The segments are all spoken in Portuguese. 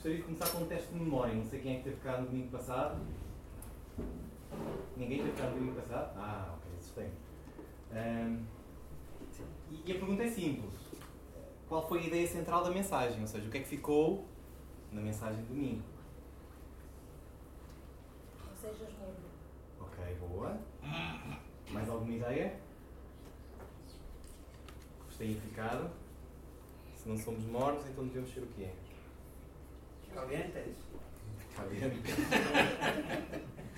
gostaria de começar com um teste de memória. Não sei quem é que teve cá no domingo passado. Ninguém teve cá no domingo passado? Ah, ok, assustei. Um, e a pergunta é simples. Qual foi a ideia central da mensagem? Ou seja, o que é que ficou na mensagem de domingo? Não sejas morno. Ok, boa. Mais alguma ideia? Vos têm ficado? Se não somos mornos, então devemos ser o Calientes. Caliente.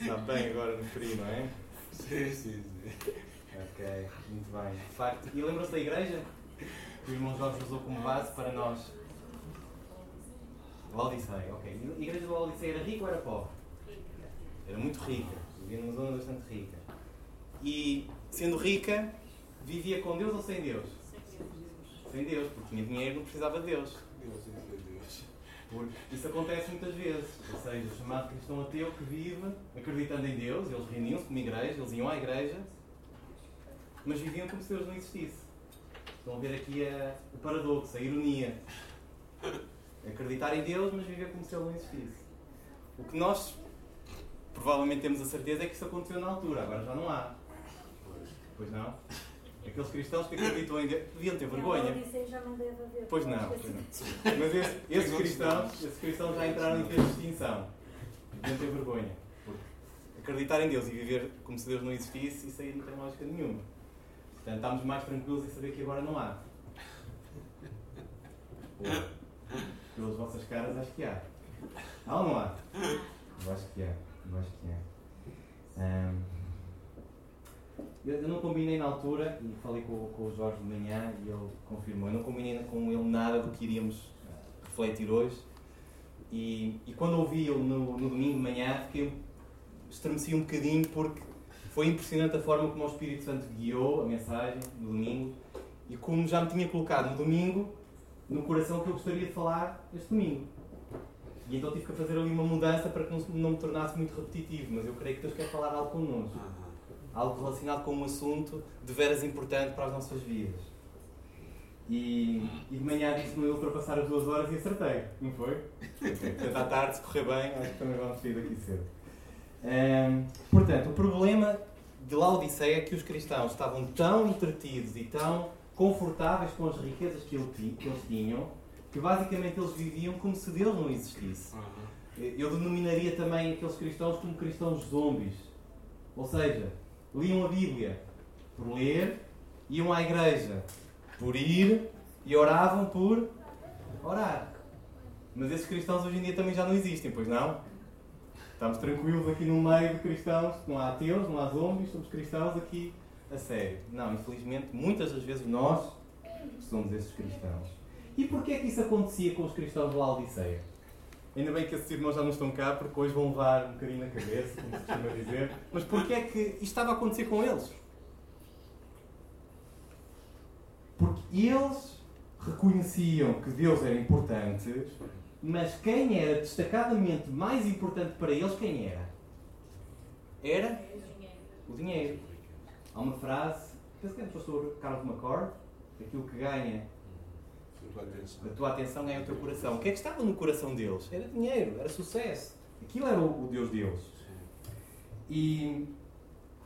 Está bem agora no frio, não é? Sim, sim, sim. Ok, muito bem. De facto, e lembram-se da igreja? Que o irmão Jorge usou como base para nós. Laodiceia, ok. E a igreja de Laodiceia era rica ou era pobre? Era muito rica. Vivia numa zona bastante rica. E, sendo rica, vivia com Deus ou sem Deus? Sem Deus, porque tinha dinheiro e não precisava de Deus. Deus, Deus, Deus. Porque isso acontece muitas vezes. Ou seja, o chamado cristão ateu que vive acreditando em Deus, eles reuniam-se como igreja, eles iam à igreja, mas viviam como se Deus não existisse. Estão a ver aqui a, o paradoxo, a ironia. Acreditar em Deus, mas viver como se Ele não existisse. O que nós provavelmente temos a certeza é que isso aconteceu na altura, agora já não há. Pois não? Aqueles cristãos que acreditam em Deus deviam ter vergonha. Não deve haver. Pois não, pois não. Mas esse, esses, cristãos, esses cristãos já entraram em termos de extinção. Deviam ter vergonha. Porque acreditar em Deus e viver como se Deus não existisse, isso aí não tem lógica nenhuma. Portanto, estamos mais tranquilos em saber que agora não há. Ou, pelas vossas caras, acho que há. Há ou não há? Eu acho que há. Eu acho que há. Ahm, eu, não combinei na altura, e falei com, com o Jorge de manhã e ele confirmou, eu não combinei com ele nada do que iríamos ah, refletir hoje. E, e quando ouvi ele no, no domingo de manhã, fiquei, estremeci um bocadinho porque foi impressionante a forma como o Espírito Santo guiou a mensagem no domingo e como já me tinha colocado no domingo no coração que eu gostaria de falar este domingo. E então tive que fazer ali uma mudança para que não, não me tornasse muito repetitivo, mas eu creio que Deus quer falar algo connosco. Algo relacionado com um assunto de veras importante para as nossas vidas. E, e de manhã disse-me ultrapassar as duas horas e acertei, não foi? Portanto, à tarde, se correr bem, acho que também vamos sair daqui cedo. Hum, portanto, o problema de Laodiceia é que os cristãos estavam tão entretidos e tão confortáveis com as riquezas que, ele, que eles tinham que basicamente eles viviam como se Deus não existisse. Eu denominaria também aqueles cristãos como cristãos zombies. Ou seja, liam a Bíblia por ler, iam à igreja por ir e oravam por orar. Mas esses cristãos hoje em dia também já não existem, pois não? Estamos tranquilos aqui no meio de cristãos, não há ateus, não há zombies, somos cristãos aqui a sério. Não, infelizmente, muitas das vezes nós somos esses cristãos. E porquê é que isso acontecia com os cristãos de Laodiceia? Ainda bem que esses irmãos já não estão cá, porque hoje vão levar um bocadinho na cabeça, como se costuma dizer. Mas porquê é que isto estava a acontecer com eles? Porque eles reconheciam que Deus era importante, mas quem era destacadamente mais importante para eles, quem era? Era o dinheiro. Há uma frase, penso que é do pastor Carlos McCord, aquilo que ganha a tua atenção ganha o teu coração. O que é que estava no coração deles? Era dinheiro, era sucesso. Aquilo era o, o Deus deles. E,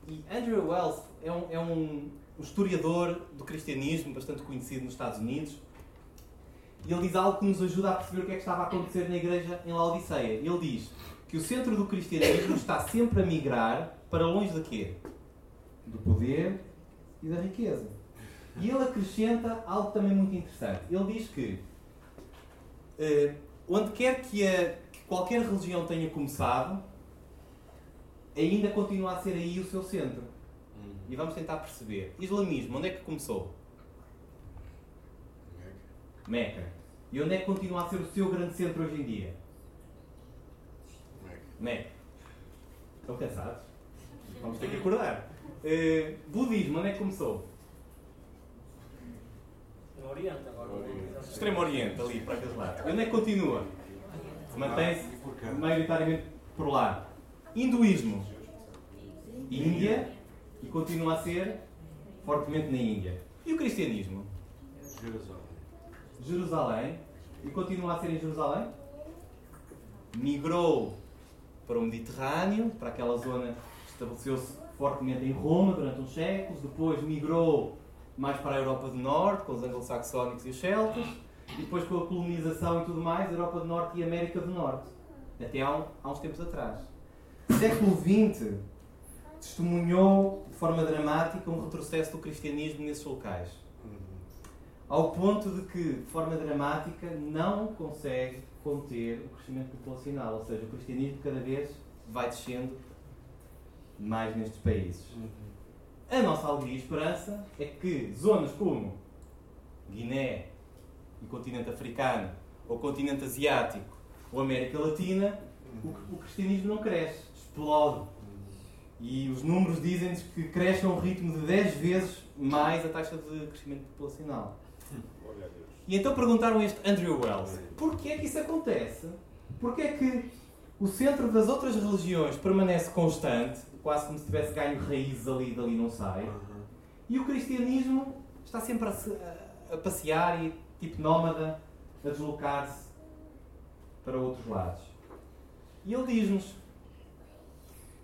e Andrew Wells é um, é um historiador do cristianismo bastante conhecido nos Estados Unidos. E ele diz algo que nos ajuda a perceber o que é que estava a acontecer na igreja em Laodiceia. Ele diz que o centro do cristianismo está sempre a migrar para longe de quê? Do poder e da riqueza. E ele acrescenta algo também muito interessante. Ele diz que uh, onde quer que, a, que, qualquer religião tenha começado, ainda continua a ser aí o seu centro. Hum. E vamos tentar perceber. Islamismo, onde é que começou? Meca. Meca. E onde é que continua a ser o seu grande centro hoje em dia? Meca. Meca. Estão cansados? Vamos ter que acordar. Uh, budismo, onde é que começou? Oriente agora. Extremo Oriente, ali para aqueles lados. Onde é que continua? Mantém-se maioritariamente por lá. Hinduísmo. Índia. E continua a ser fortemente na Índia. E o cristianismo? Jerusalém. Jerusalém. E continua a ser em Jerusalém? migrou para o Mediterrâneo, para aquela zona, estabeleceu-se fortemente em Roma durante uns séculos, depois migrou mais para a Europa do Norte, com os anglo-saxónicos e os celtas, e depois com a colonização e tudo mais, Europa do Norte e América do Norte, até há, um, há uns tempos atrás. Século XX testemunhou de forma dramática um retrocesso do cristianismo nesses locais. Ao ponto de que, de forma dramática, não consegue conter o crescimento populacional. Ou seja, o cristianismo cada vez vai descendo mais nestes países. A nossa alegria e esperança é que zonas como Guiné e continente africano, ou continente asiático, ou América Latina, o, o cristianismo não cresce, explode. E os números dizem-nos que cresce a um ritmo de 10 vezes mais a taxa de crescimento populacional. E então perguntaram a este Andrew Wells: porquê é que isso acontece? Porquê é que o centro das outras religiões permanece constante, quase como se tivesse ganho raízes ali e dali não sai, e o cristianismo está sempre a, a, a passear e, tipo nómada, a deslocar-se para outros lados? E ele diz-nos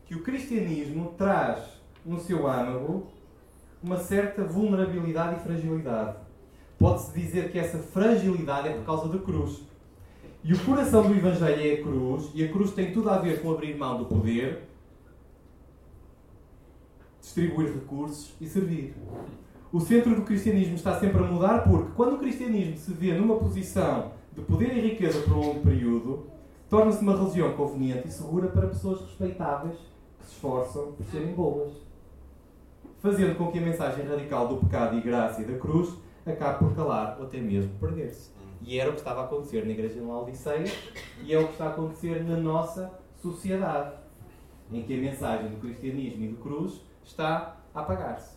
que o cristianismo traz no seu âmago uma certa vulnerabilidade e fragilidade. Pode-se dizer que essa fragilidade é por causa da cruz. E o coração do Evangelho é a cruz, e a cruz tem tudo a ver com abrir mão do poder, distribuir recursos e servir. O centro do cristianismo está sempre a mudar porque, quando o cristianismo se vê numa posição de poder e riqueza por um longo período, torna-se uma religião conveniente e segura para pessoas respeitáveis que se esforçam por serem boas. Fazendo com que a mensagem radical do pecado e graça e da cruz acabe por calar ou até mesmo perder-se. E era o que estava a acontecer na Igreja de Laodiceia e é o que está a acontecer na nossa sociedade, em que a mensagem do cristianismo e do cruz está a apagar-se.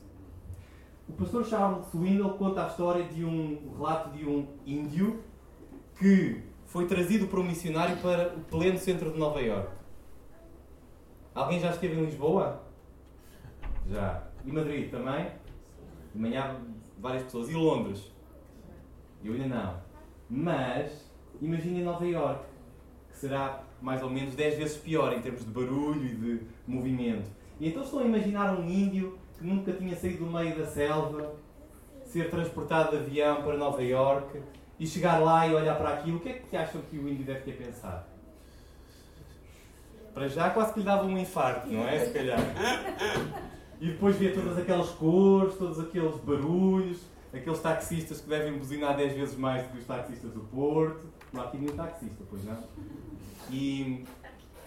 O pastor Charles Swindle conta a história de um o relato de um índio que foi trazido por um missionário para o pleno centro de Nova York. Alguém já esteve em Lisboa? Já. E Madrid também? De manhã várias pessoas. E Londres? Eu ainda não. Mas imagine Nova York, que será mais ou menos 10 vezes pior em termos de barulho e de movimento. E então estão a imaginar um índio que nunca tinha saído do meio da selva, ser transportado de avião para Nova York e chegar lá e olhar para aquilo. O que é que acham que o índio deve ter pensado? Para já quase que lhe dava um infarto, não é? Se calhar. E depois via todas aquelas cores, todos aqueles barulhos, aqueles taxistas que devem buzinar 10 vezes mais do que os taxistas do Porto. Não há aqui nenhum taxista, pois não? E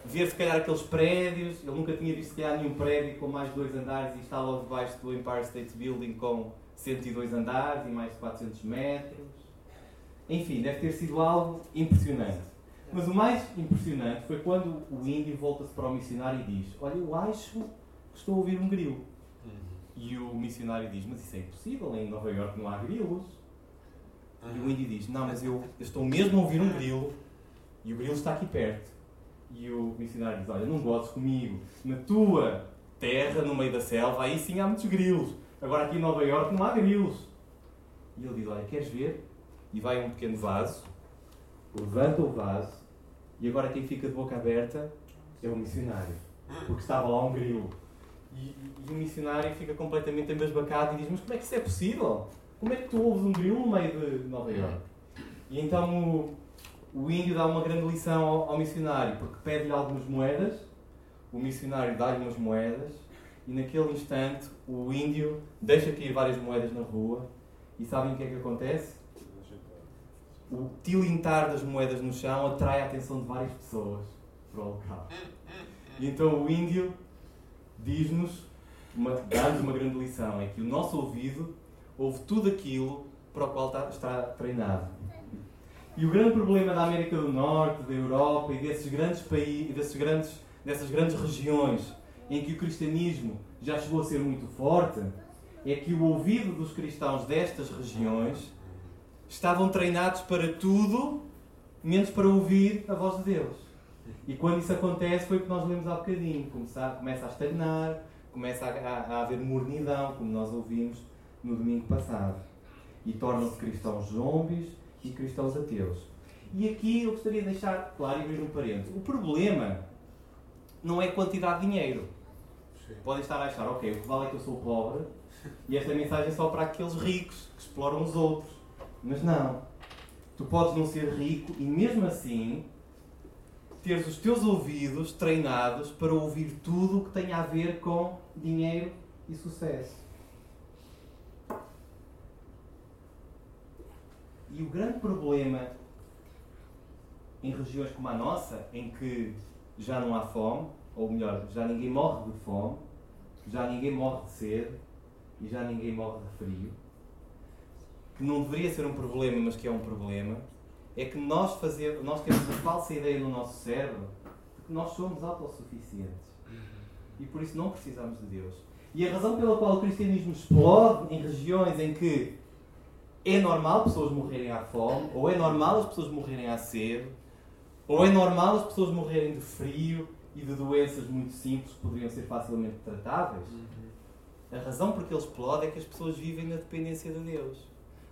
ver se calhar aqueles prédios, ele nunca tinha visto se calhar nenhum prédio com mais de dois andares e está logo debaixo do Empire State Building com 102 andares e mais de 400 metros. Enfim, deve ter sido algo impressionante. Mas o mais impressionante foi quando o índio volta-se para o missionário e diz: Olha, eu acho que estou a ouvir um grilo. E o missionário diz: Mas isso é impossível, em Nova York não há grilos. E o índio diz: Não, mas eu estou mesmo a ouvir um grilo e o grilo está aqui perto. E o missionário diz: Olha, não gozes comigo. Na tua terra, no meio da selva, aí sim há muitos grilos. Agora aqui em Nova York não há grilos. E ele diz: Olha, queres ver? E vai um pequeno vaso, levanta o vaso, e agora quem fica de boca aberta é o missionário. Porque estava lá um grilo. E, e, e o missionário fica completamente embasbacado e diz: Mas como é que isso é possível? Como é que tu ouves um grilo no meio de Nova York? E então o, o índio dá uma grande lição ao, ao missionário, porque pede-lhe algumas moedas, o missionário dá-lhe umas moedas, e naquele instante o índio deixa cair várias moedas na rua, e sabem o que é que acontece? O tilintar das moedas no chão atrai a atenção de várias pessoas para o local. E então o índio diz-nos, dá-nos uma grande lição, é que o nosso ouvido ouve tudo aquilo para o qual está, está treinado. E o grande problema da América do Norte, da Europa e desses grandes países, desses grandes, dessas grandes regiões em que o cristianismo já chegou a ser muito forte, é que o ouvido dos cristãos destas regiões estavam treinados para tudo, menos para ouvir a voz de Deus. E quando isso acontece, foi o que nós lemos há bocadinho. Começa, começa a estagnar, começa a, a, a haver mornidão, como nós ouvimos no domingo passado. E tornam-se cristãos zombies e cristãos ateus. E aqui eu gostaria de deixar claro e abrir um parênteses. O problema não é a quantidade de dinheiro. Sim. Podem estar a achar, ok, o que vale é que eu sou pobre e esta mensagem é só para aqueles ricos que exploram os outros. Mas não. Tu podes não ser rico e mesmo assim teres os teus ouvidos treinados para ouvir tudo o que tem a ver com dinheiro e sucesso. E o grande problema em regiões como a nossa, em que já não há fome, ou melhor, já ninguém morre de fome, já ninguém morre de sede e já ninguém morre de frio, que não deveria ser um problema, mas que é um problema, é que nós, fazer, nós temos a falsa ideia no nosso cérebro de que nós somos autossuficientes e por isso não precisamos de Deus. E a razão pela qual o cristianismo explode em regiões em que é normal pessoas morrerem à fome, ou é normal as pessoas morrerem à sede, ou é normal as pessoas morrerem de frio e de doenças muito simples que poderiam ser facilmente tratáveis. A razão por que ele explode é que as pessoas vivem na dependência de Deus.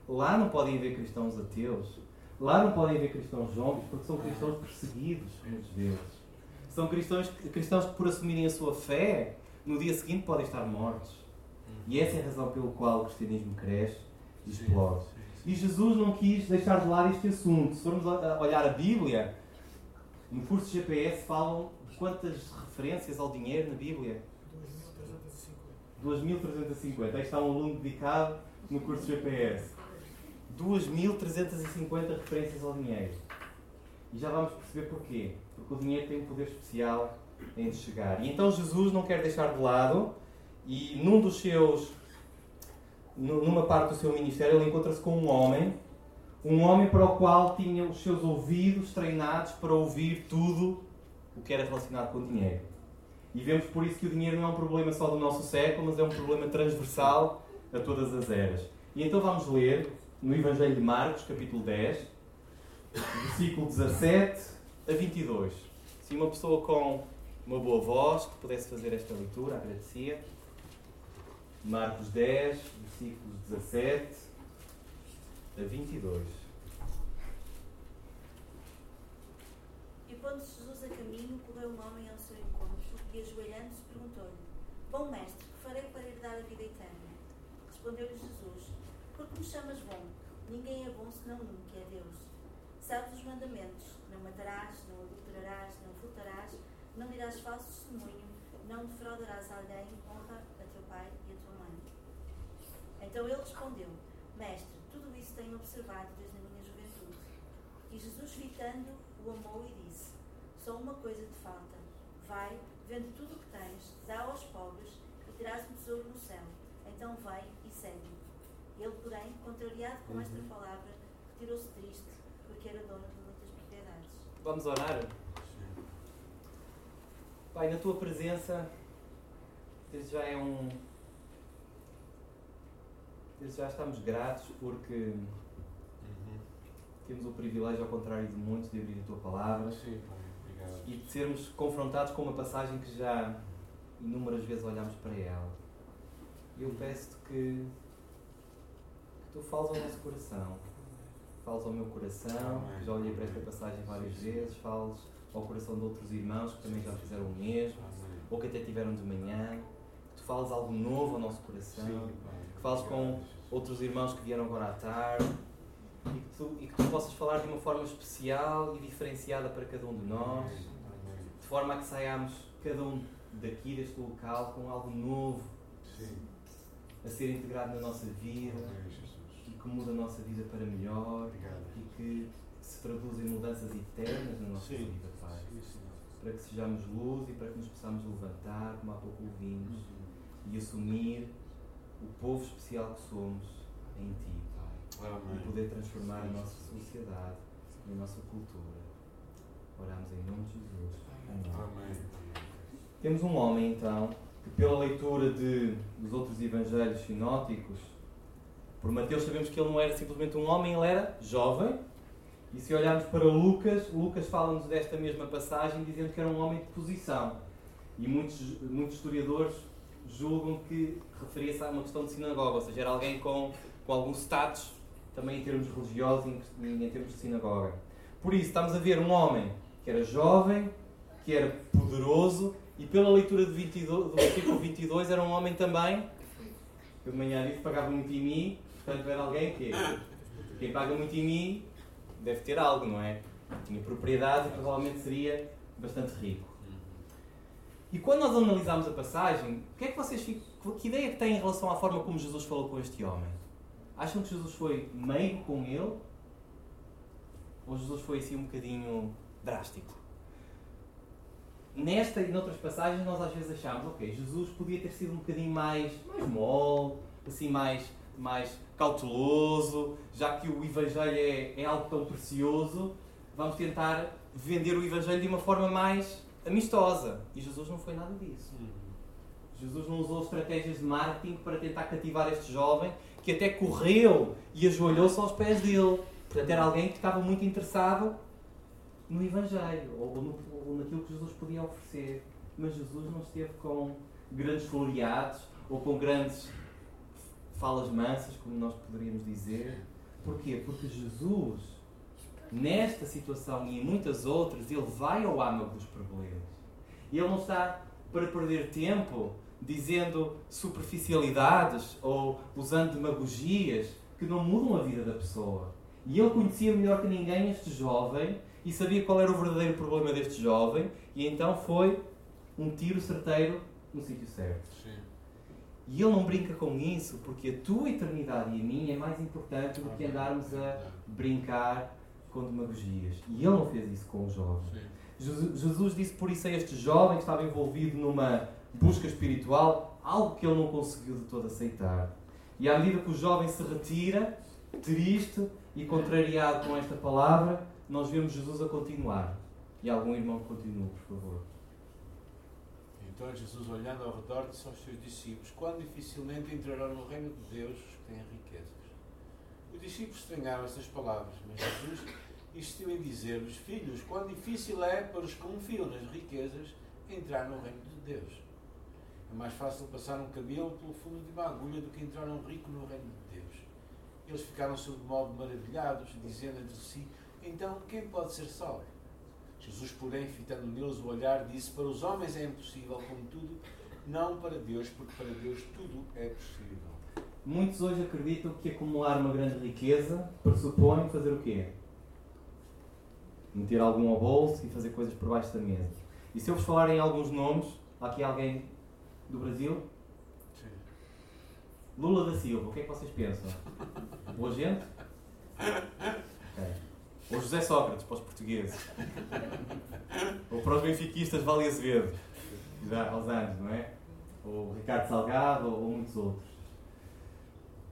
Lá não podem haver cristãos ateus. Lá não podem haver cristãos zombies, porque são cristãos perseguidos, muitos deles. São cristãos, cristãos que, por assumirem a sua fé, no dia seguinte podem estar mortos. E essa é a razão pela qual o cristianismo cresce explode. E Jesus não quis deixar de lado este assunto. Se formos olhar a Bíblia, no curso de GPS falam de quantas referências ao dinheiro na Bíblia? 2.350. Aí está um aluno dedicado no curso de GPS. 2.350 referências ao dinheiro. E já vamos perceber porquê. Porque o dinheiro tem um poder especial em chegar. E então Jesus não quer deixar de lado e num dos seus numa parte do seu ministério ele encontra-se com um homem um homem para o qual tinha os seus ouvidos treinados para ouvir tudo o que era relacionado com o dinheiro. E vemos por isso que o dinheiro não é um problema só do nosso século, mas é um problema transversal a todas as eras. E então vamos ler no Evangelho de Marcos, capítulo 10, versículo 17 a 22. Se uma pessoa com uma boa voz que pudesse fazer esta leitura, agradecia. Marcos 10, versículos 17 a 22. E pondo Jesus a caminho, correu um homem ao seu encontro e, ajoelhando-se, perguntou-lhe: Bom mestre, que farei para herdar a vida eterna? Respondeu-lhe Jesus: Por que me chamas bom? Ninguém é bom senão um, que é Deus. Sabes os mandamentos: Não matarás, não adulterarás, não furtarás, não dirás falso testemunho, não defraudarás alguém, honra a teu pai. Então ele respondeu: Mestre, tudo isso tenho observado desde a minha juventude. E Jesus, fitando, o amou e disse: Só uma coisa te falta. Vai, vende tudo o que tens, dá aos pobres e terás um tesouro no céu. Então vai e segue. Ele, porém, contrariado com esta palavra, retirou-se triste, porque era dono de muitas propriedades. Vamos orar? Pai, na tua presença, desde já é um. Já estamos gratos porque temos o privilégio, ao contrário de muitos, de abrir a tua palavra Sim, e de sermos confrontados com uma passagem que já inúmeras vezes olhamos para ela. Eu peço-te que, que tu fales ao nosso coração, fales ao meu coração, Amém. que já olhei para esta passagem várias vezes, fales ao coração de outros irmãos que também já fizeram o mesmo, Amém. ou que até tiveram de manhã, que tu fales algo novo ao nosso coração, Sim, fales com outros irmãos que vieram agora à tarde e que, tu, e que tu possas falar de uma forma especial e diferenciada para cada um de nós, de forma a que saiamos cada um daqui, deste local, com algo novo Sim. a ser integrado na nossa vida e que muda a nossa vida para melhor e que se traduz em mudanças eternas na nossa Sim. vida, Pai. Sim. Para que sejamos luz e para que nos possamos levantar, como há pouco ouvimos, e assumir o povo especial que somos em Ti, Pai. Amém. e poder transformar a nossa sociedade e a nossa cultura. Oramos em nome de Jesus. Amém. Amém. Temos um homem, então, que pela leitura de, dos outros evangelhos sinóticos, por Mateus sabemos que ele não era simplesmente um homem, ele era jovem. E se olharmos para Lucas, Lucas fala-nos desta mesma passagem dizendo que era um homem de posição. E muitos, muitos historiadores julgam que referia-se a uma questão de sinagoga, ou seja, era alguém com, com algum status, também em termos religiosos e em, em termos de sinagoga. Por isso, estamos a ver um homem que era jovem, que era poderoso, e pela leitura de 22, do versículo 22 era um homem também, que de manhã disse pagava muito em mim, portanto era alguém que quem paga muito em mim deve ter algo, não é? Tinha propriedade e provavelmente seria bastante rico. E quando nós analisamos a passagem, que é que vocês que ideia é que têm em relação à forma como Jesus falou com este homem? Acham que Jesus foi meio com ele? Ou Jesus foi assim um bocadinho drástico? Nesta e noutras passagens nós às vezes achamos, ok, Jesus podia ter sido um bocadinho mais, mais mole, assim mais, mais cauteloso, já que o Evangelho é, é algo tão precioso, vamos tentar vender o Evangelho de uma forma mais amistosa. E Jesus não foi nada disso. Jesus não usou estratégias de marketing para tentar cativar este jovem que até correu e ajoelhou-se aos pés dele. Portanto, era alguém que estava muito interessado no Evangelho ou, no, ou naquilo que Jesus podia oferecer. Mas Jesus não esteve com grandes floreados ou com grandes falas mansas, como nós poderíamos dizer. Porquê? Porque Jesus, nesta situação e em muitas outras, ele vai ao âmago dos problemas. Ele não está para perder tempo dizendo superficialidades ou usando demagogias que não mudam a vida da pessoa. E ele conhecia melhor que ninguém este jovem e sabia qual era o verdadeiro problema deste jovem, e então foi um tiro certeiro no sítio certo. Sim. E ele não brinca com isso porque a tua eternidade e a minha é mais importante do que andarmos a brincar com demagogias. E ele não fez isso com o jovem. Sim. Jesus disse por isso a este jovem que estava envolvido numa busca espiritual, algo que ele não conseguiu de todo aceitar. E à medida que o jovem se retira, triste e contrariado com esta palavra, nós vemos Jesus a continuar. E algum irmão continua, por favor. Então Jesus, olhando ao redor, disse aos seus discípulos: Quão dificilmente entrarão no reino de Deus os que têm riquezas. Os discípulos estranharam essas palavras, mas Jesus insistiu em dizer-lhes: Filhos, quão difícil é para os que confiam nas riquezas entrar no reino de Deus. É mais fácil passar um cabelo pelo fundo de uma agulha do que entrar um rico no reino de Deus. Eles ficaram sob modo maravilhados, dizendo entre si: Então, quem pode ser salvo? Jesus, porém, fitando neles o olhar, disse: Para os homens é impossível, contudo, não para Deus, porque para Deus tudo é possível. Muitos hoje acreditam que acumular uma grande riqueza pressupõe fazer o quê? Meter algum ao bolso e fazer coisas por baixo da mesa. E se eu vos falar em alguns nomes, há aqui alguém do Brasil? Sim. Lula da Silva, o que é que vocês pensam? Boa gente? Ok. Ou José Sócrates, para os portugueses. Ou para os benfiquistas, Vale Azevedo, já aos anos, não é? Ou Ricardo Salgado, ou muitos outros.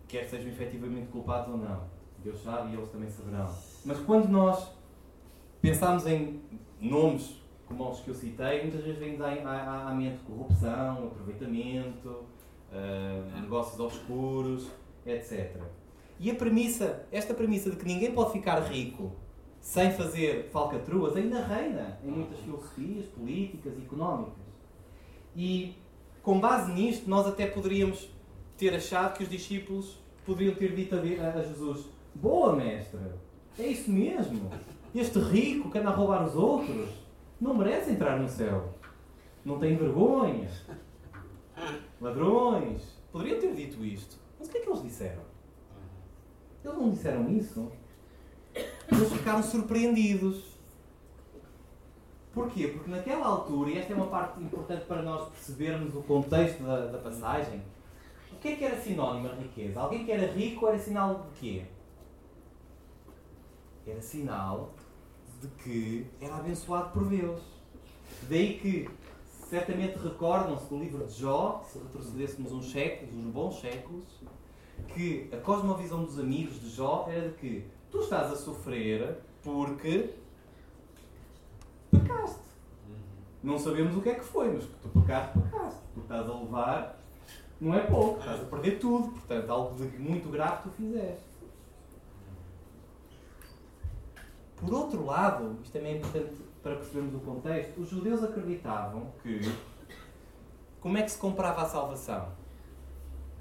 Quer sejam efetivamente culpados ou não. Deus sabe e eles também saberão. Mas quando nós pensamos em nomes como os que eu citei, muitas vezes vem à, à, mente corrupção, aproveitamento, ah, negócios obscuros, etc. E a premissa, esta premissa de que ninguém pode ficar rico sem fazer falcatruas, ainda reina em muitas filosofias políticas e económicas. E com base nisto, nós até poderíamos ter achado que os discípulos poderiam ter dito a a Jesus: Boa, mestre, é isso mesmo. Este rico que anda a roubar os outros não merece entrar no céu. Não tem vergonha. Ladrões. Poderiam ter dito isto. Mas o que é que eles disseram? Eles não disseram isso. Eles ficaram surpreendidos. Porquê? Porque naquela altura, e esta é uma parte importante para nós percebermos o contexto da, da passagem, o que é que era sinónimo de riqueza? Alguém que era rico era sinal de quê? Era sinal de que era abençoado por Deus. Daí que certamente recordam-se do livro de Jó, se retrocedêssemos uns séculos, uns bons séculos, que a cosmovisão dos amigos de Jó era de que tu estás a sofrer porque pecaste. Não sabemos o que é que foi, mas que tu pecaste, pecaste. Tu estás a levar, não é pouco, estás a perder tudo. Portanto, algo de muito grave tu fizeste. Por outro lado, isto também é importante para percebermos o contexto, os judeus acreditavam que como é que se comprava a salvação?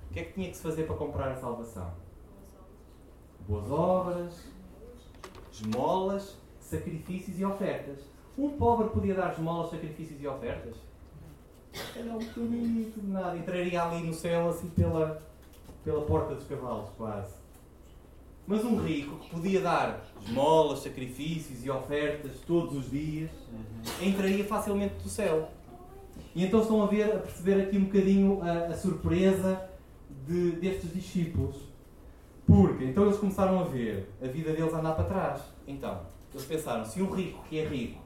O que é que tinha que se fazer para comprar a salvação? Boas obras, esmolas, sacrifícios e ofertas. Um pobre podia dar esmolas, sacrifícios e ofertas? Era um de nada. Entraria ali no céu assim pela, pela porta dos cavalos, quase. Mas um rico que podia dar esmolas, sacrifícios e ofertas todos os dias, uhum. entraria facilmente do céu. E então estão a ver, a perceber aqui um bocadinho a, a surpresa de, destes discípulos. Porque então eles começaram a ver a vida deles andar para trás. Então, eles pensaram, se um rico que é rico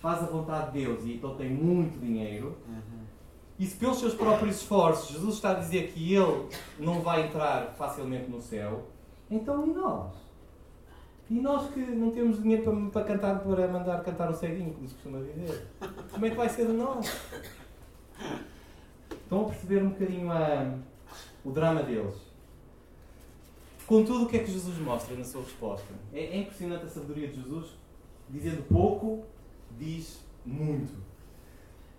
faz a vontade de Deus e então tem muito dinheiro, uhum. e se pelos seus próprios esforços Jesus está a dizer que ele não vai entrar facilmente no céu, então e nós? E nós que não temos dinheiro para, para cantar, para mandar cantar um ceguinho, como se costuma dizer, como é que vai ser de nós? Estão a perceber um bocadinho a, o drama deles. Contudo, o que é que Jesus mostra na sua resposta? É, é impressionante a sabedoria de Jesus. Dizendo pouco, diz muito.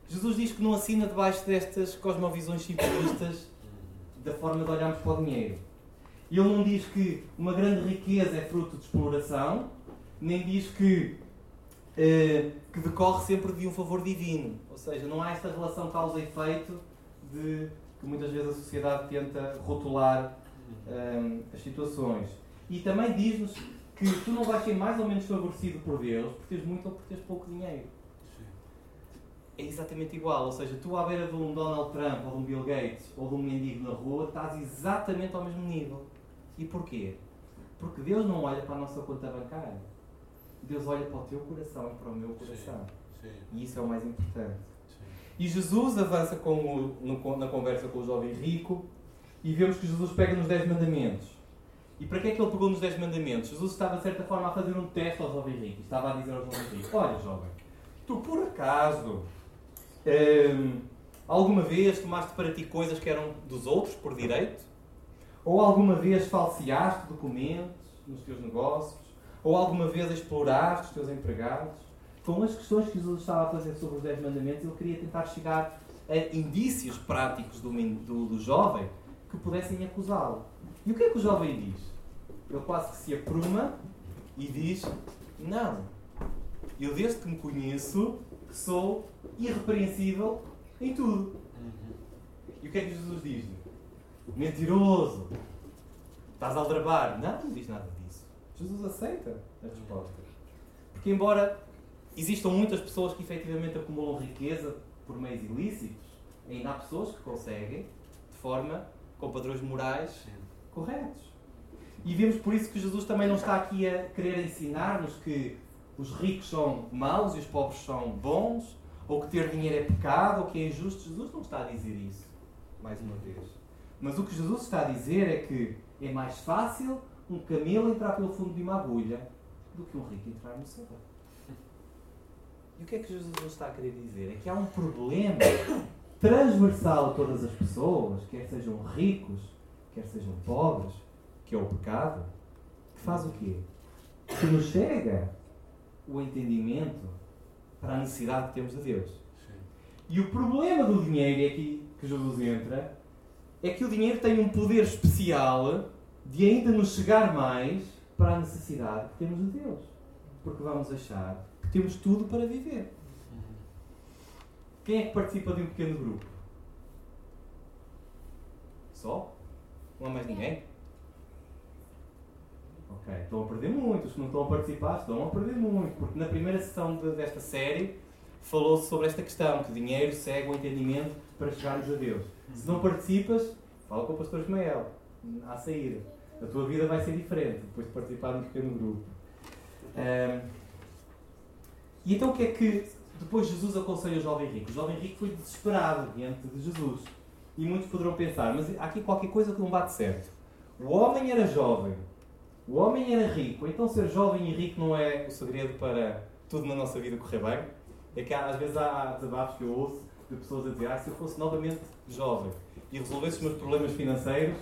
Jesus diz que não assina debaixo destas cosmovisões simplistas da forma de olharmos para o dinheiro. Ele não diz que uma grande riqueza é fruto de exploração, nem diz que, eh, que decorre sempre de um favor divino. Ou seja, não há esta relação causa e efeito de que muitas vezes a sociedade tenta rotular um, as situações. E também diz-nos que tu não vais ser mais ou menos favorecido por Deus por teres muito ou por teres pouco dinheiro. É exatamente igual, ou seja, tu à beira de um Donald Trump ou de um Bill Gates ou de um mendigo na rua estás exatamente ao mesmo nível. E porquê? Porque Deus não olha para a nossa conta bancária. Deus olha para o teu coração e para o meu coração. Sim, sim. E isso é o mais importante. E Jesus avança com o, no, na conversa com o jovem rico e vemos que Jesus pega nos 10 mandamentos. E para que é que ele pegou nos 10 mandamentos? Jesus estava, de certa forma, a fazer um teste ao jovem rico. Estava a dizer ao jovem rico: Olha, jovem, tu por acaso hum, alguma vez tomaste para ti coisas que eram dos outros por direito? Ou alguma vez falseaste documentos nos teus negócios? Ou alguma vez exploraste os teus empregados? com as questões que Jesus estava a fazer sobre os 10 mandamentos, ele queria tentar chegar a indícios práticos do, do, do jovem que pudessem acusá-lo. E o que é que o jovem diz? Ele quase que se apruma e diz: Não, eu desde que me conheço sou irrepreensível em tudo. E o que é que Jesus diz? Mentiroso! Estás a aldrabar? Não, não diz nada disso. Jesus aceita a resposta. Porque, embora existam muitas pessoas que efetivamente acumulam riqueza por meios ilícitos, ainda há pessoas que conseguem de forma com padrões morais corretos. E vemos por isso que Jesus também não está aqui a querer ensinar-nos que os ricos são maus e os pobres são bons, ou que ter dinheiro é pecado, ou que é injusto. Jesus não está a dizer isso, mais uma vez. Mas o que Jesus está a dizer é que é mais fácil um camelo entrar pelo fundo de uma agulha do que um rico entrar no céu. E o que é que Jesus está a querer dizer? É que há um problema transversal a todas as pessoas, quer sejam ricos, quer sejam pobres, que é o pecado, que faz o quê? Que nos chega o entendimento para a necessidade que temos de Deus. Sim. E o problema do dinheiro, é aqui que Jesus entra, é que o dinheiro tem um poder especial de ainda nos chegar mais para a necessidade que temos de Deus. Porque vamos achar temos tudo para viver. Quem é que participa de um pequeno grupo? Só? Não há mais ninguém? Ok, estão a perder muito. Os que não estão a participar estão a perder muito. Porque na primeira sessão de, desta série falou-se sobre esta questão: que o dinheiro segue o entendimento para chegarmos a Deus. Se não participas, fala com o pastor Ismael. À saída. A tua vida vai ser diferente depois de participar de um pequeno grupo. Um, e então o que é que depois Jesus aconselha o jovem rico? O jovem rico foi desesperado diante de Jesus. E muitos poderão pensar, mas há aqui qualquer coisa que não bate certo. O homem era jovem, o homem era rico, então ser jovem e rico não é o segredo para tudo na nossa vida correr bem? É que às vezes há desabafos que eu ouço de pessoas a dizer, ah, se eu fosse novamente jovem e resolvesse os meus problemas financeiros,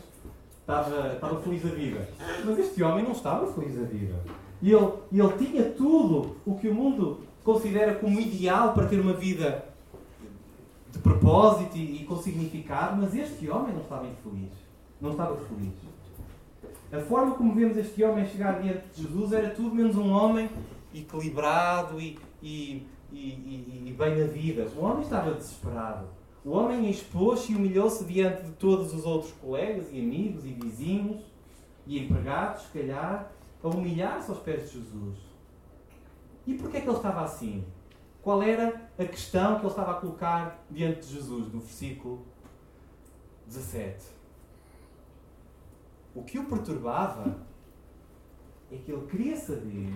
estava, estava feliz da vida. Mas este homem não estava feliz da vida. E ele, ele tinha tudo o que o mundo considera como ideal para ter uma vida de propósito e, e com significado, mas este homem não estava infeliz. Não estava feliz. A forma como vemos este homem chegar diante de Jesus era tudo menos um homem equilibrado e, e, e, e bem na vida. O homem estava desesperado. O homem expôs-se e humilhou-se diante de todos os outros colegas e amigos e vizinhos e empregados, se calhar, a humilhar-se aos pés de Jesus. E porquê é que ele estava assim? Qual era a questão que ele estava a colocar diante de Jesus, no versículo 17? O que o perturbava é que ele queria saber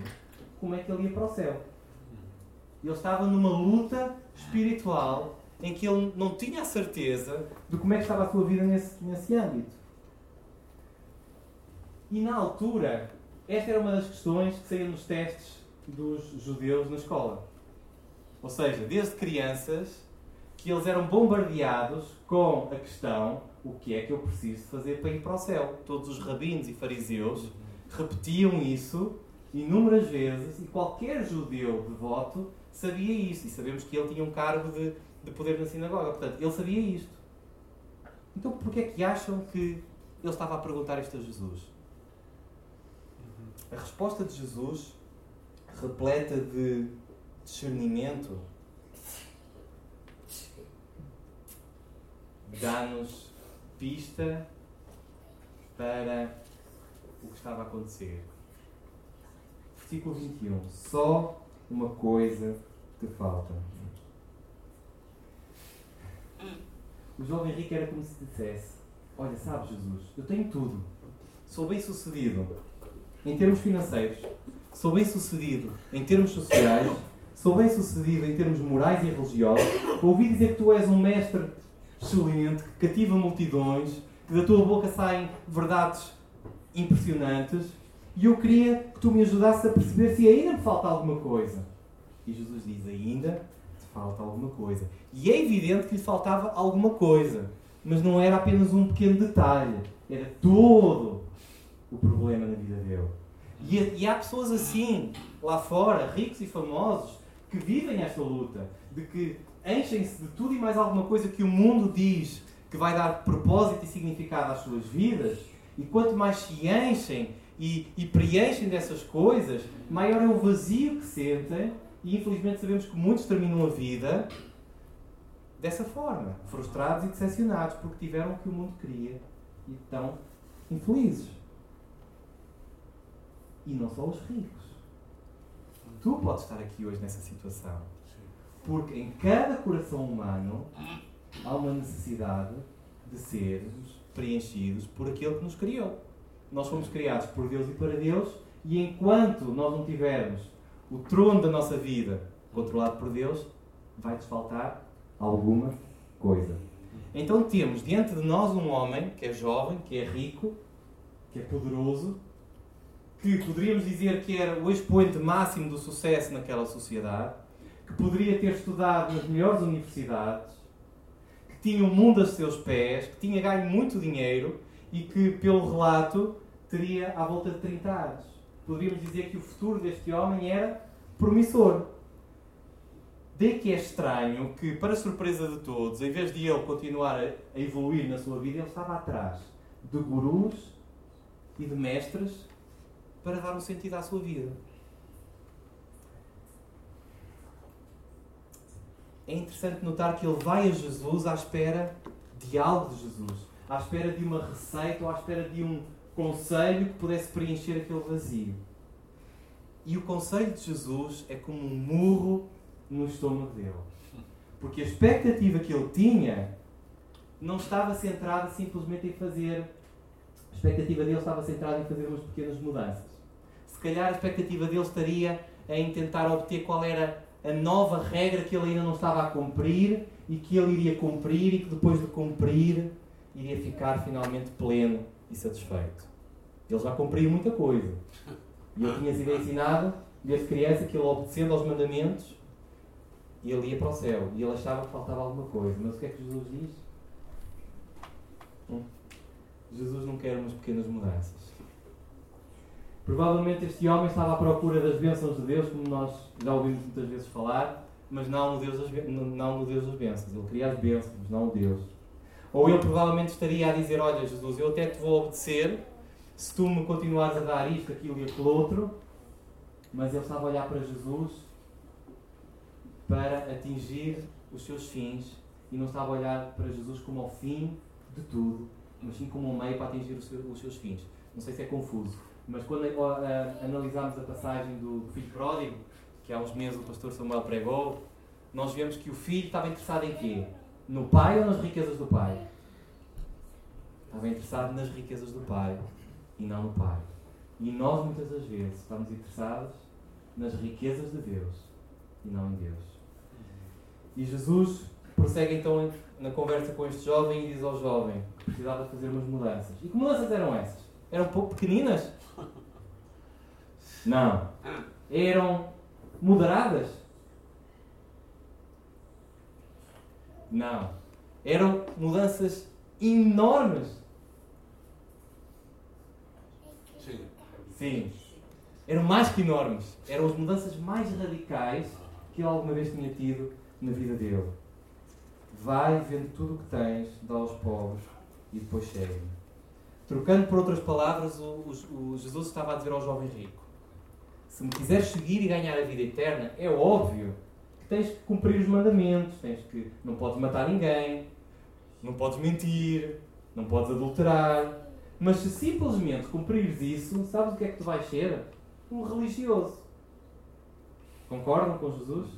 como é que ele ia para o céu. Ele estava numa luta espiritual em que ele não tinha a certeza de como é que estava a sua vida nesse, nesse âmbito. E na altura, esta era uma das questões que saíam nos testes dos judeus na escola. Ou seja, desde crianças, que eles eram bombardeados com a questão: o que é que eu preciso fazer para ir para o céu? Todos os rabinos e fariseus repetiam isso inúmeras vezes e qualquer judeu devoto sabia isso. E sabemos que ele tinha um cargo de, de poder na sinagoga. Portanto, ele sabia isto. Então, porquê é que acham que ele estava a perguntar isto a Jesus? A resposta de Jesus, repleta de discernimento, dá-nos pista para o que estava a acontecer. Versículo 21. Só uma coisa te falta. O jovem rico era como se dissesse: Olha, sabes, Jesus, eu tenho tudo. Sou bem sucedido em termos financeiros, sou bem sucedido em termos sociais, sou bem sucedido em termos morais e religiosos. Ouvi dizer que tu és um mestre excelente, que cativa multidões, que da tua boca saem verdades impressionantes. E eu queria que tu me ajudasses a perceber se ainda me falta alguma coisa. E Jesus diz: Ainda falta alguma coisa. E é evidente que lhe faltava alguma coisa. Mas não era apenas um pequeno detalhe. Era todo o problema na vida dele. E, e há pessoas assim, lá fora, ricos e famosos, que vivem esta luta. De que enchem-se de tudo e mais alguma coisa que o mundo diz que vai dar propósito e significado às suas vidas. E quanto mais se enchem e, e preenchem dessas coisas, maior é o vazio que sentem. E infelizmente sabemos que muitos terminam a vida dessa forma, frustrados e decepcionados porque tiveram o que o mundo queria e estão infelizes. E não só os ricos. Tu podes estar aqui hoje nessa situação. Porque em cada coração humano há uma necessidade de sermos preenchidos por aquele que nos criou. Nós fomos criados por Deus e para Deus, e enquanto nós não tivermos o trono da nossa vida controlado por Deus, vai-nos faltar alguma coisa. Então temos diante de nós um homem que é jovem, que é rico, que é poderoso, que poderíamos dizer que era o expoente máximo do sucesso naquela sociedade, que poderia ter estudado nas melhores universidades, que tinha o mundo a seus pés, que tinha ganho muito dinheiro e que, pelo relato, teria à volta de 30 anos. Poderíamos dizer que o futuro deste homem era promissor. Daí que é estranho que, para surpresa de todos, em vez de ele continuar a evoluir na sua vida, ele estava atrás de gurus e de mestres para dar um sentido à sua vida. É interessante notar que ele vai a Jesus à espera de algo de Jesus, à espera de uma receita ou à espera de um conselho que pudesse preencher aquele vazio. E o conselho de Jesus é como um murro no estômago dele. Porque a expectativa que ele tinha não estava centrada simplesmente em fazer. A expectativa dele estava centrada em fazer umas pequenas mudanças. Se calhar a expectativa dele estaria em tentar obter qual era a nova regra que ele ainda não estava a cumprir e que ele iria cumprir e que depois de cumprir iria ficar finalmente pleno e satisfeito. Ele já cumpriu muita coisa. E ele tinha sido ensinado desde criança que ele obedecendo aos mandamentos e ele ia para o céu. E ele achava que faltava alguma coisa. Mas o que é que Jesus diz? Hum? Jesus não quer umas pequenas mudanças. Provavelmente este homem estava à procura das bênçãos de Deus, como nós já ouvimos muitas vezes falar, mas não no Deus das, não Deus bênçãos. Ele queria as bênçãos, não o Deus. Ou ele provavelmente estaria a dizer: Olha, Jesus, eu até te vou obedecer se tu me continuares a dar isto, aquilo e aquilo outro, mas ele estava a olhar para Jesus para atingir os seus fins e não estava a olhar para Jesus como ao fim de tudo, mas sim como um meio para atingir os seus fins. Não sei se é confuso, mas quando uh, analisamos a passagem do filho pródigo, que há uns meses o pastor Samuel pregou, nós vemos que o filho estava interessado em quê? No pai ou nas riquezas do pai? Estava interessado nas riquezas do pai e não no pai. E nós muitas das vezes estamos interessados nas riquezas de Deus e não em Deus. E Jesus prossegue então na conversa com este jovem e diz ao jovem que precisava fazer umas mudanças. E que mudanças eram essas? Eram um pouco pequeninas? Não. Eram moderadas? Não. Eram mudanças enormes. Sim. Sim. Eram mais que enormes. Eram as mudanças mais radicais que ele alguma vez tinha tido na vida dele. Vai, vendo tudo o que tens, dá aos pobres e depois segue-me. Trocando por outras palavras, o, o, o Jesus estava a dizer ao jovem rico: Se me quiseres seguir e ganhar a vida eterna, é óbvio tens que cumprir os mandamentos, tens que não podes matar ninguém, não podes mentir, não podes adulterar. Mas se simplesmente cumprires isso, sabes o que é que tu vais ser? Um religioso. Concordam com Jesus?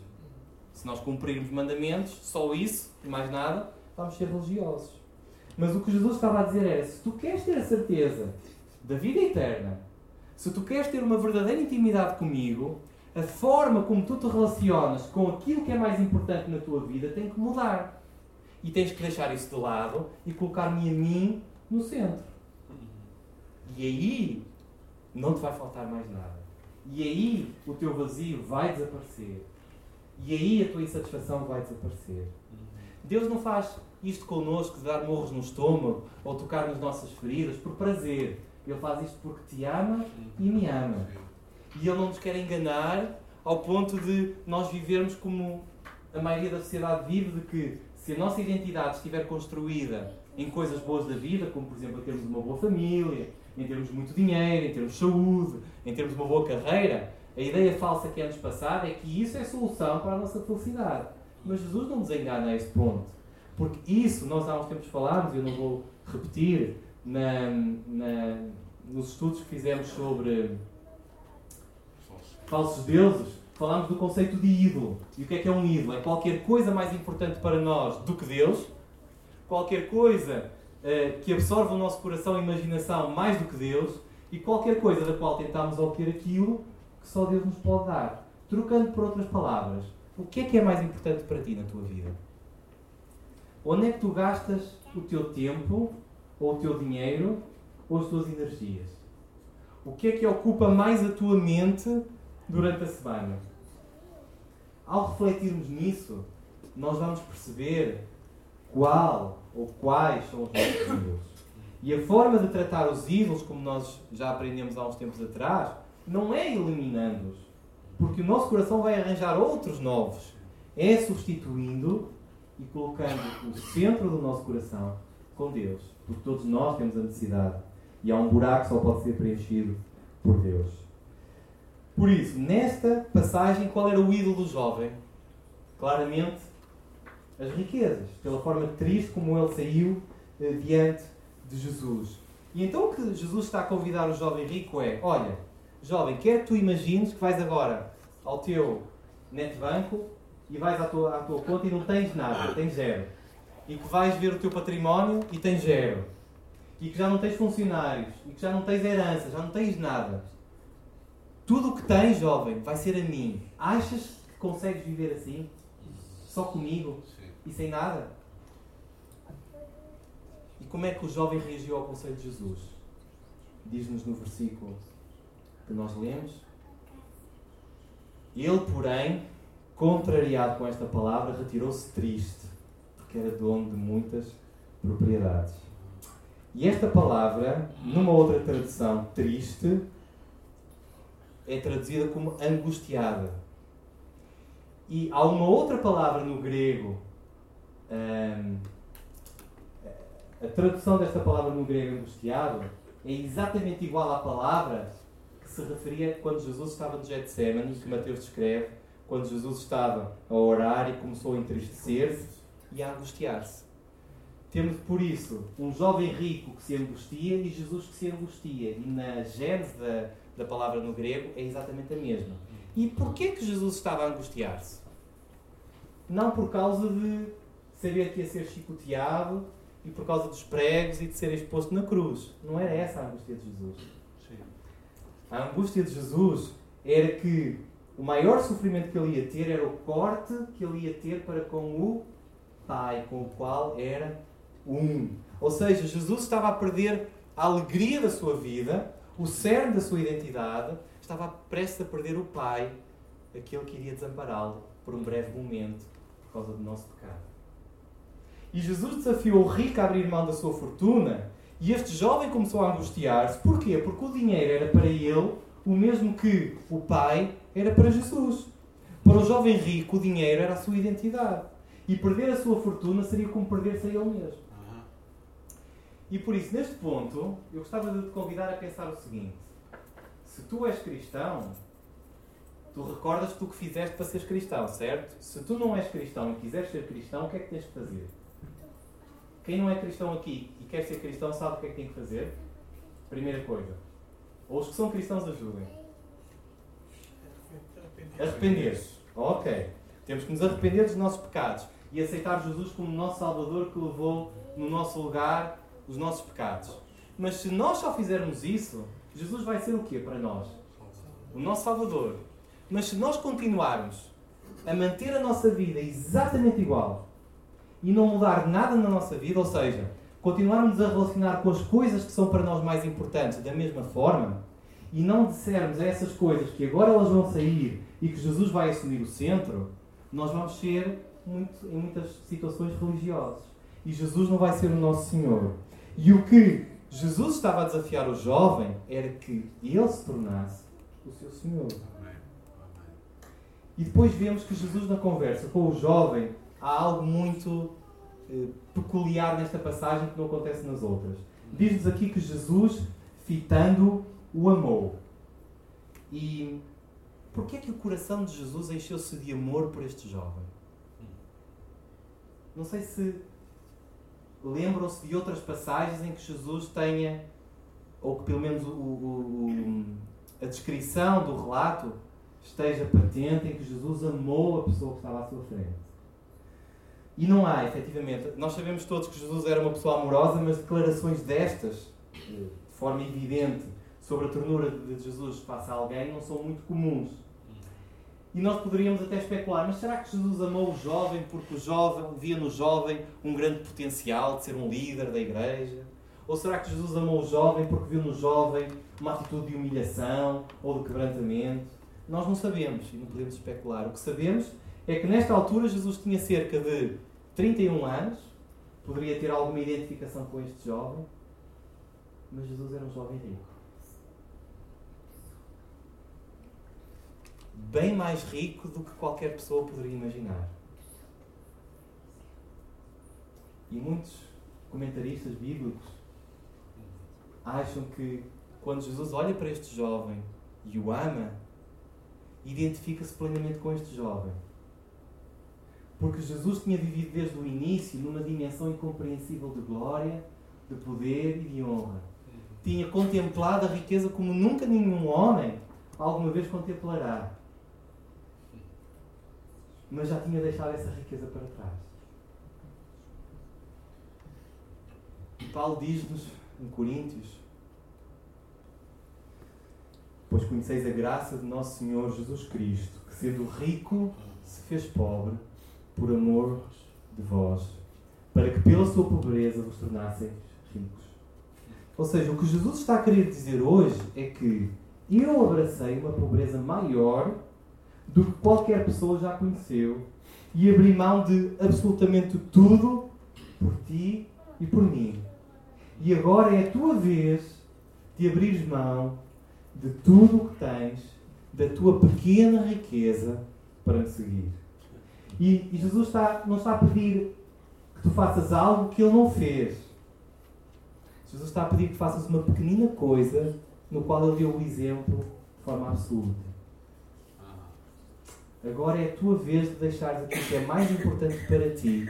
Se nós cumprirmos mandamentos, só isso e mais nada, vamos ser religiosos. Mas o que Jesus estava a dizer era: se tu queres ter a certeza da vida eterna, se tu queres ter uma verdadeira intimidade comigo, a forma como tu te relacionas com aquilo que é mais importante na tua vida tem que mudar. E tens que deixar isso de lado e colocar-me a mim no centro. E aí não te vai faltar mais nada. E aí o teu vazio vai desaparecer. E aí a tua insatisfação vai desaparecer. Deus não faz isto connosco de dar morros no estômago ou tocar nas nossas feridas por prazer. Ele faz isto porque te ama e me ama. E Ele não nos quer enganar ao ponto de nós vivermos como a maioria da sociedade vive, de que se a nossa identidade estiver construída em coisas boas da vida, como por exemplo termos uma boa família, em termos muito dinheiro, em termos de saúde, em termos de uma boa carreira, a ideia falsa que é-nos passada é que isso é solução para a nossa felicidade. Mas Jesus não nos engana a esse ponto. Porque isso, nós há uns tempos falámos, e eu não vou repetir, na, na, nos estudos que fizemos sobre falsos deuses, falámos do conceito de ídolo. E o que é que é um ídolo? É qualquer coisa mais importante para nós do que Deus, qualquer coisa uh, que absorve o nosso coração e imaginação mais do que Deus, e qualquer coisa da qual tentamos obter aquilo que só Deus nos pode dar. Trocando por outras palavras, o que é que é mais importante para ti na tua vida? Onde é que tu gastas o teu tempo, ou o teu dinheiro, ou as tuas energias? O que é que ocupa mais a tua mente durante a semana? Ao refletirmos nisso, nós vamos perceber qual ou quais são os nossos ídolos. E a forma de tratar os ídolos, como nós já aprendemos há uns tempos atrás, não é eliminando-os, porque o nosso coração vai arranjar outros novos. É substituindo e colocando o centro do nosso coração com Deus, porque todos nós temos a necessidade e há um buraco que só pode ser preenchido por Deus. Por isso, nesta passagem, qual era o ídolo do jovem? Claramente, as riquezas, pela forma triste como ele saiu eh, diante de Jesus. E então o que Jesus está a convidar o jovem rico é: olha, Jovem, quer tu imagines que vais agora ao teu netbanco e vais à tua, à tua conta e não tens nada, tens zero. E que vais ver o teu património e tens zero. E que já não tens funcionários, e que já não tens herança, já não tens nada. Tudo o que tens, jovem, vai ser a mim. Achas que consegues viver assim? Só comigo? E sem nada? E como é que o jovem reagiu ao conselho de Jesus? Diz-nos no versículo que nós lemos. Ele, porém, contrariado com esta palavra, retirou-se triste, porque era dono de muitas propriedades. E esta palavra, numa outra tradução, triste, é traduzida como angustiada. E há uma outra palavra no grego, hum, a tradução desta palavra no grego angustiado é exatamente igual à palavra que se referia quando Jesus estava no Getsemane, que Mateus descreve, quando Jesus estava a orar e começou a entristecer-se e a angustiar-se. Temos, por isso, um jovem rico que se angustia e Jesus que se angustia. E na gênese da, da palavra no grego é exatamente a mesma. E porquê que Jesus estava a angustiar-se? Não por causa de saber que ia ser chicoteado e por causa dos pregos e de ser exposto na cruz. Não era essa a angústia de Jesus. Sim. A angústia de Jesus era que o maior sofrimento que ele ia ter era o corte que ele ia ter para com o Pai, com o qual era um. Ou seja, Jesus estava a perder a alegria da sua vida, o cerne da sua identidade, estava prestes a perder o Pai, aquele que iria desampará-lo por um breve momento por causa do nosso pecado. E Jesus desafiou o rico a abrir mão da sua fortuna e este jovem começou a angustiar-se. Porquê? Porque o dinheiro era para ele o mesmo que o pai era para Jesus. Para o jovem rico, o dinheiro era a sua identidade. E perder a sua fortuna seria como perder-se a ele mesmo. E por isso, neste ponto, eu gostava de te convidar a pensar o seguinte: se tu és cristão, tu recordas tu que fizeste para seres cristão, certo? Se tu não és cristão e quiseres ser cristão, o que é que tens de fazer? Quem não é cristão aqui e quer ser cristão sabe o que é que tem que fazer? Primeira coisa. Ou os que são cristãos ajudem. Arrepender-se. Ok. Temos que nos arrepender dos nossos pecados e aceitar Jesus como nosso Salvador que levou no nosso lugar os nossos pecados. Mas se nós só fizermos isso, Jesus vai ser o quê para nós? O nosso Salvador. Mas se nós continuarmos a manter a nossa vida exatamente igual e não mudar nada na nossa vida, ou seja, continuarmos a relacionar com as coisas que são para nós mais importantes da mesma forma e não dissermos a essas coisas que agora elas vão sair e que Jesus vai assumir o centro, nós vamos ser muito, em muitas situações religiosas. E Jesus não vai ser o nosso Senhor. E o que Jesus estava a desafiar o jovem era que ele se tornasse o seu Senhor. E depois vemos que Jesus, na conversa com o jovem, há algo muito eh, peculiar nesta passagem que não acontece nas outras. Diz-nos aqui que Jesus, fitando, o amou. E porquê é que o coração de Jesus encheu-se de amor por este jovem? Não sei se lembram-se de outras passagens em que Jesus tenha, ou que pelo menos o, o, o, a descrição do relato esteja patente em que Jesus amou a pessoa que estava à sua frente. E não há, efetivamente. Nós sabemos todos que Jesus era uma pessoa amorosa, mas declarações destas, de forma evidente, sobre a ternura de Jesus face a alguém, não são muito comuns. E nós poderíamos até especular, mas será que Jesus amou o jovem porque o jovem via no jovem um grande potencial de ser um líder da igreja? Ou será que Jesus amou o jovem porque viu no jovem uma atitude de humilhação ou de quebrantamento? Nós não sabemos e não podemos especular. O que sabemos é que nesta altura Jesus tinha cerca de 31 anos, poderia ter alguma identificação com este jovem, mas Jesus era um jovem rico. Bem mais rico do que qualquer pessoa poderia imaginar. E muitos comentaristas bíblicos acham que quando Jesus olha para este jovem e o ama, identifica-se plenamente com este jovem. Porque Jesus tinha vivido desde o início numa dimensão incompreensível de glória, de poder e de honra. Tinha contemplado a riqueza como nunca nenhum homem alguma vez contemplará mas já tinha deixado essa riqueza para trás. E Paulo diz-nos em Coríntios: Pois conheceis a graça de nosso Senhor Jesus Cristo, que sendo rico se fez pobre por amor de vós, para que pela sua pobreza vos tornasseis ricos. Ou seja, o que Jesus está a querer dizer hoje é que eu abracei uma pobreza maior do que qualquer pessoa já conheceu e abri mão de absolutamente tudo por ti e por mim. E agora é a tua vez de abrires mão de tudo o que tens, da tua pequena riqueza, para me seguir. E, e Jesus está, não está a pedir que tu faças algo que Ele não fez. Jesus está a pedir que faças uma pequenina coisa no qual Ele deu o exemplo de forma absoluta. Agora é a tua vez de deixares aquilo que é mais importante para ti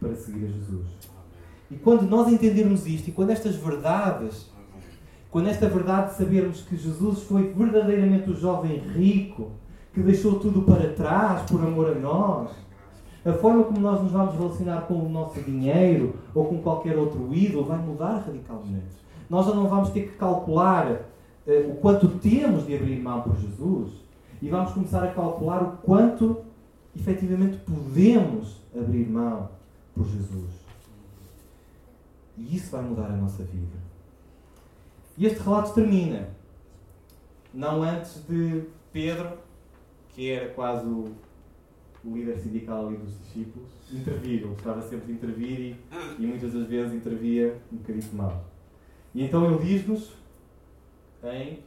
para seguir a Jesus. E quando nós entendermos isto e quando estas verdades, quando esta verdade de sabermos que Jesus foi verdadeiramente o jovem rico, que deixou tudo para trás por amor a nós, a forma como nós nos vamos relacionar com o nosso dinheiro ou com qualquer outro ídolo vai mudar radicalmente. Nós já não vamos ter que calcular uh, o quanto temos de abrir mão por Jesus e vamos começar a calcular o quanto efetivamente podemos abrir mão por Jesus. E isso vai mudar a nossa vida. E este relato termina, não antes de Pedro, que era quase o líder sindical ali dos discípulos, intervir. Ele gostava sempre de intervir e, e muitas das vezes intervia um bocadinho mal. E então ele diz-nos em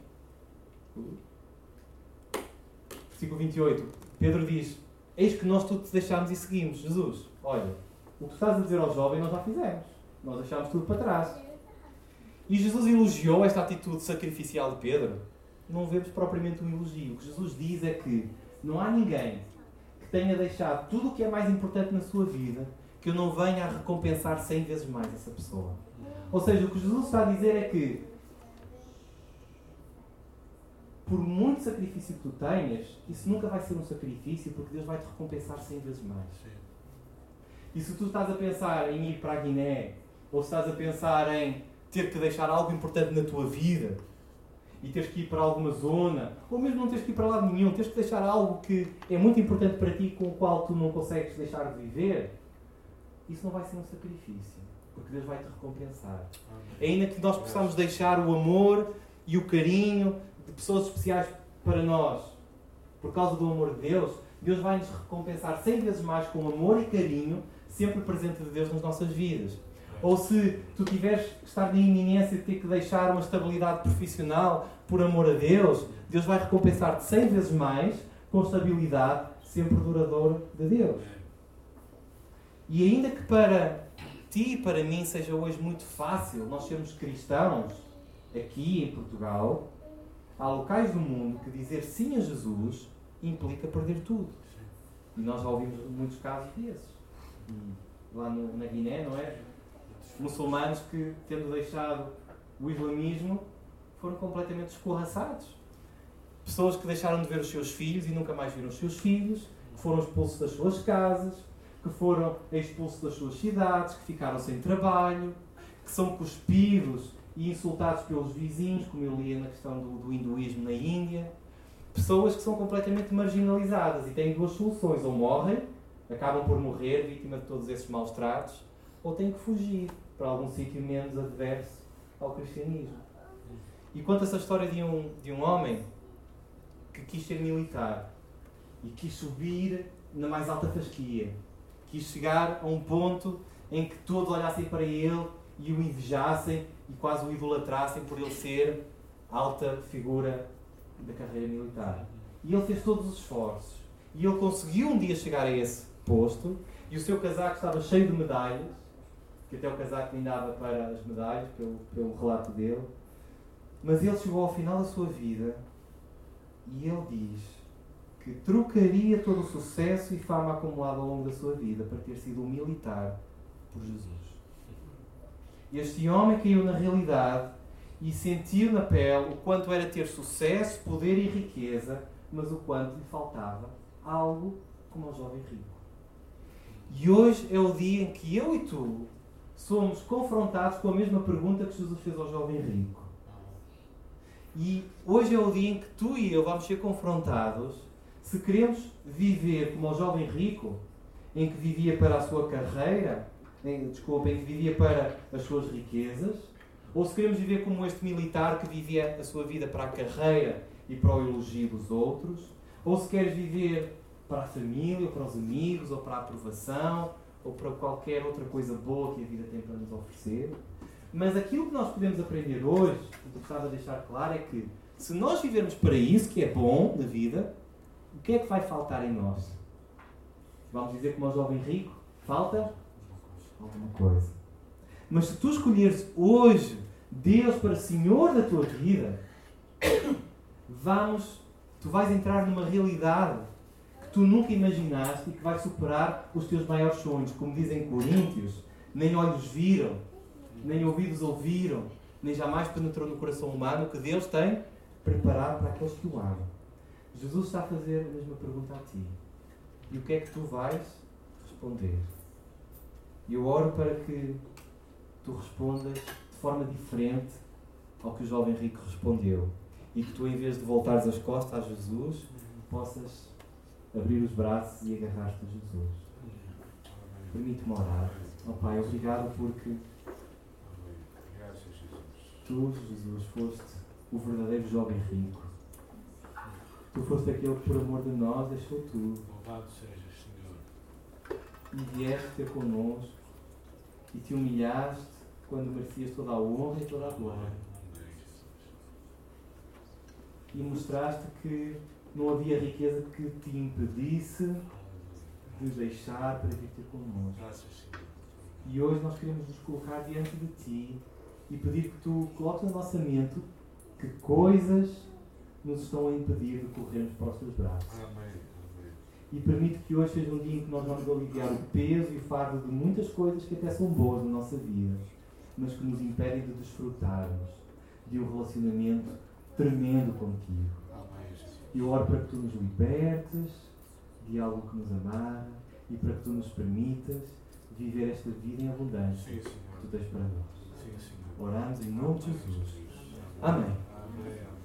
versículo 28, Pedro diz: Eis que nós tudo te deixámos e seguimos. Jesus, olha, o que estás a dizer ao jovem nós já fizemos. Nós deixámos tudo para trás. E Jesus elogiou esta atitude sacrificial de Pedro. Não vemos propriamente um elogio. O que Jesus diz é que não há ninguém que tenha deixado tudo o que é mais importante na sua vida, que eu não venha a recompensar cem vezes mais essa pessoa. Ou seja, o que Jesus está a dizer é que por muito sacrifício que tu tenhas, isso nunca vai ser um sacrifício porque Deus vai te recompensar cem vezes mais. E se tu estás a pensar em ir para a Guiné, ou se estás a pensar em ter que deixar algo importante na tua vida, e teres que ir para alguma zona, ou mesmo não teres que ir para lado nenhum, teres que deixar algo que é muito importante para ti com o qual tu não consegues deixar de viver, isso não vai ser um sacrifício, porque Deus vai te recompensar. Amém. Ainda que nós possamos deixar o amor e o carinho de pessoas especiais para nós, por causa do amor de Deus, Deus vai nos recompensar cem vezes mais com amor e carinho, sempre presente de Deus nas nossas vidas. Ou se tu tiveres que estar na iminência de ter que deixar uma estabilidade profissional por amor a Deus, Deus vai recompensar-te 100 vezes mais com estabilidade sempre duradoura de Deus. E ainda que para ti e para mim seja hoje muito fácil nós sermos cristãos aqui em Portugal, há locais do mundo que dizer sim a Jesus implica perder tudo. E nós já ouvimos muitos casos desses. Lá no, na Guiné, não é? muçulmanos que, tendo deixado o islamismo, foram completamente escorraçados. Pessoas que deixaram de ver os seus filhos e nunca mais viram os seus filhos, que foram expulsos das suas casas, que foram expulsos das suas cidades, que ficaram sem trabalho, que são cuspidos e insultados pelos vizinhos, como eu lia na questão do, do hinduísmo na Índia. Pessoas que são completamente marginalizadas e têm duas soluções: ou morrem, acabam por morrer, vítima de todos esses maus tratos, ou têm que fugir para algum sítio menos adverso ao cristianismo. E conta essa história de um, de um homem que quis ser militar e quis subir na mais alta fasquia. Quis chegar a um ponto em que todos olhassem para ele e o invejassem e quase o idolatrassem por ele ser alta figura da carreira militar. E ele fez todos os esforços. E ele conseguiu um dia chegar a esse posto e o seu casaco estava cheio de medalhas que até o casaco nem dava para as medalhas, pelo, pelo relato dele. Mas ele chegou ao final da sua vida e ele diz que trocaria todo o sucesso e fama acumulado ao longo da sua vida para ter sido um militar por Jesus. Este homem caiu na realidade e sentiu na pele o quanto era ter sucesso, poder e riqueza, mas o quanto lhe faltava algo como ao jovem rico. E hoje é o dia em que eu e tu somos confrontados com a mesma pergunta que Jesus fez ao jovem rico. E hoje é o dia em que tu e eu vamos ser confrontados se queremos viver como o jovem rico, em que vivia para a sua carreira, desculpa, em que vivia para as suas riquezas, ou se queremos viver como este militar que vivia a sua vida para a carreira e para o elogio dos outros, ou se queres viver para a família, para os amigos, ou para a aprovação, ou para qualquer outra coisa boa que a vida tem para nos oferecer. Mas aquilo que nós podemos aprender hoje, que gostava de deixar claro, é que se nós vivermos para isso, que é bom na vida, o que é que vai faltar em nós? Vamos dizer como ao jovem rico, falta alguma coisa. Mas se tu escolheres hoje Deus para Senhor da tua vida, Vamos, tu vais entrar numa realidade que tu nunca imaginaste e que vai superar os teus maiores sonhos. Como dizem Coríntios, nem olhos viram, nem ouvidos ouviram, nem jamais penetrou no coração humano que Deus tem preparado para aqueles que o amam. Jesus está a fazer a mesma pergunta a ti. E o que é que tu vais responder? E eu oro para que tu respondas de forma diferente ao que o jovem rico respondeu. E que tu, em vez de voltares as costas a Jesus, possas abrir os braços e agarrar-te a Jesus. Permite-me orar. Oh Pai, obrigado porque tu, Jesus, foste o verdadeiro jovem rico. Tu foste aquele que, por amor de nós, deixou tudo. Louvado sejas, Senhor. E vieste ter connosco e te humilhaste quando merecias toda a honra e toda a glória. E mostraste que não havia riqueza que te impedisse de deixar para vir ter connosco. Senhor. E hoje nós queremos nos colocar diante de Ti e pedir que Tu coloques na nossa mente que coisas nos estão a impedir de corrermos para os Teus braços. Amém. E permite que hoje seja um dia em que nós vamos aliviar o peso e o fardo de muitas coisas que até são boas na nossa vida, mas que nos impedem de desfrutarmos de um relacionamento tremendo contigo. Eu oro para que tu nos libertes de algo que nos amarra e para que tu nos permitas viver esta vida em abundância que tu tens para nós. Oramos em nome de Jesus. Amém. Amém.